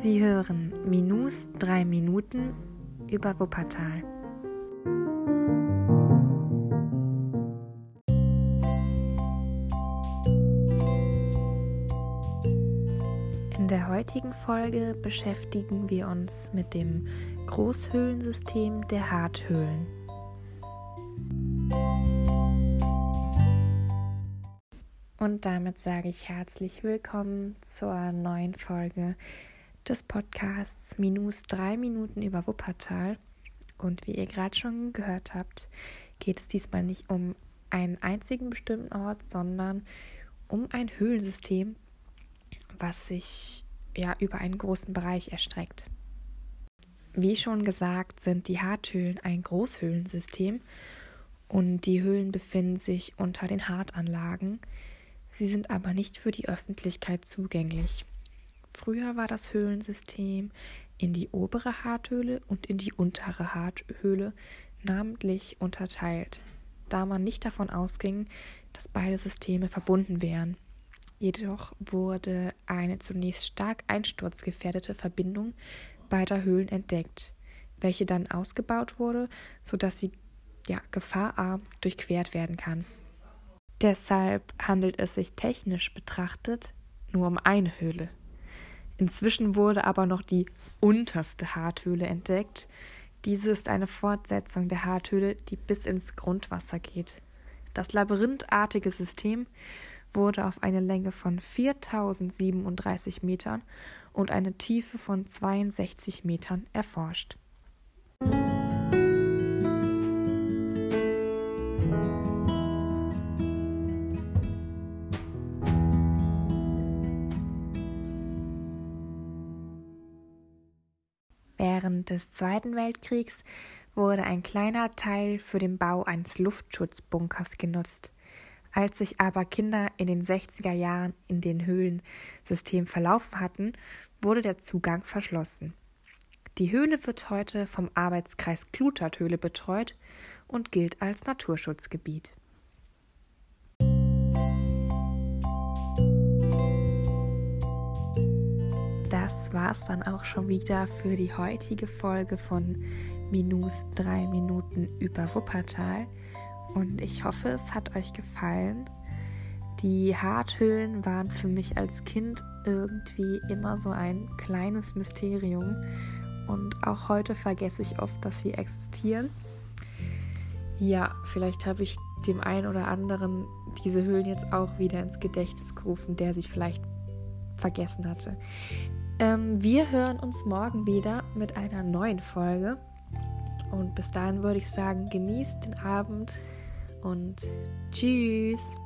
Sie hören Minus 3 Minuten über Wuppertal. In der heutigen Folge beschäftigen wir uns mit dem Großhöhlensystem der Harthöhlen. Und damit sage ich herzlich willkommen zur neuen Folge des Podcasts Minus drei Minuten über Wuppertal. Und wie ihr gerade schon gehört habt, geht es diesmal nicht um einen einzigen bestimmten Ort, sondern um ein Höhlensystem, was sich ja über einen großen Bereich erstreckt. Wie schon gesagt, sind die Harthöhlen ein Großhöhlensystem und die Höhlen befinden sich unter den Hartanlagen. Sie sind aber nicht für die Öffentlichkeit zugänglich. Früher war das Höhlensystem in die obere Harthöhle und in die untere Harthöhle namentlich unterteilt, da man nicht davon ausging, dass beide Systeme verbunden wären. Jedoch wurde eine zunächst stark einsturzgefährdete Verbindung beider Höhlen entdeckt, welche dann ausgebaut wurde, sodass sie ja, gefahrarm durchquert werden kann. Deshalb handelt es sich technisch betrachtet nur um eine Höhle. Inzwischen wurde aber noch die unterste Harthöhle entdeckt. Diese ist eine Fortsetzung der Harthöhle, die bis ins Grundwasser geht. Das labyrinthartige System wurde auf eine Länge von 4037 Metern und eine Tiefe von 62 Metern erforscht. Während des Zweiten Weltkriegs wurde ein kleiner Teil für den Bau eines Luftschutzbunkers genutzt. Als sich aber Kinder in den 60er Jahren in den Höhlensystem verlaufen hatten, wurde der Zugang verschlossen. Die Höhle wird heute vom Arbeitskreis Klutathöhle betreut und gilt als Naturschutzgebiet. War es dann auch schon wieder für die heutige Folge von Minus 3 Minuten über Wuppertal. Und ich hoffe, es hat euch gefallen. Die Harthöhlen waren für mich als Kind irgendwie immer so ein kleines Mysterium. Und auch heute vergesse ich oft, dass sie existieren. Ja, vielleicht habe ich dem einen oder anderen diese Höhlen jetzt auch wieder ins Gedächtnis gerufen, der sich vielleicht vergessen hatte. Ähm, wir hören uns morgen wieder mit einer neuen Folge. Und bis dahin würde ich sagen, genießt den Abend und tschüss.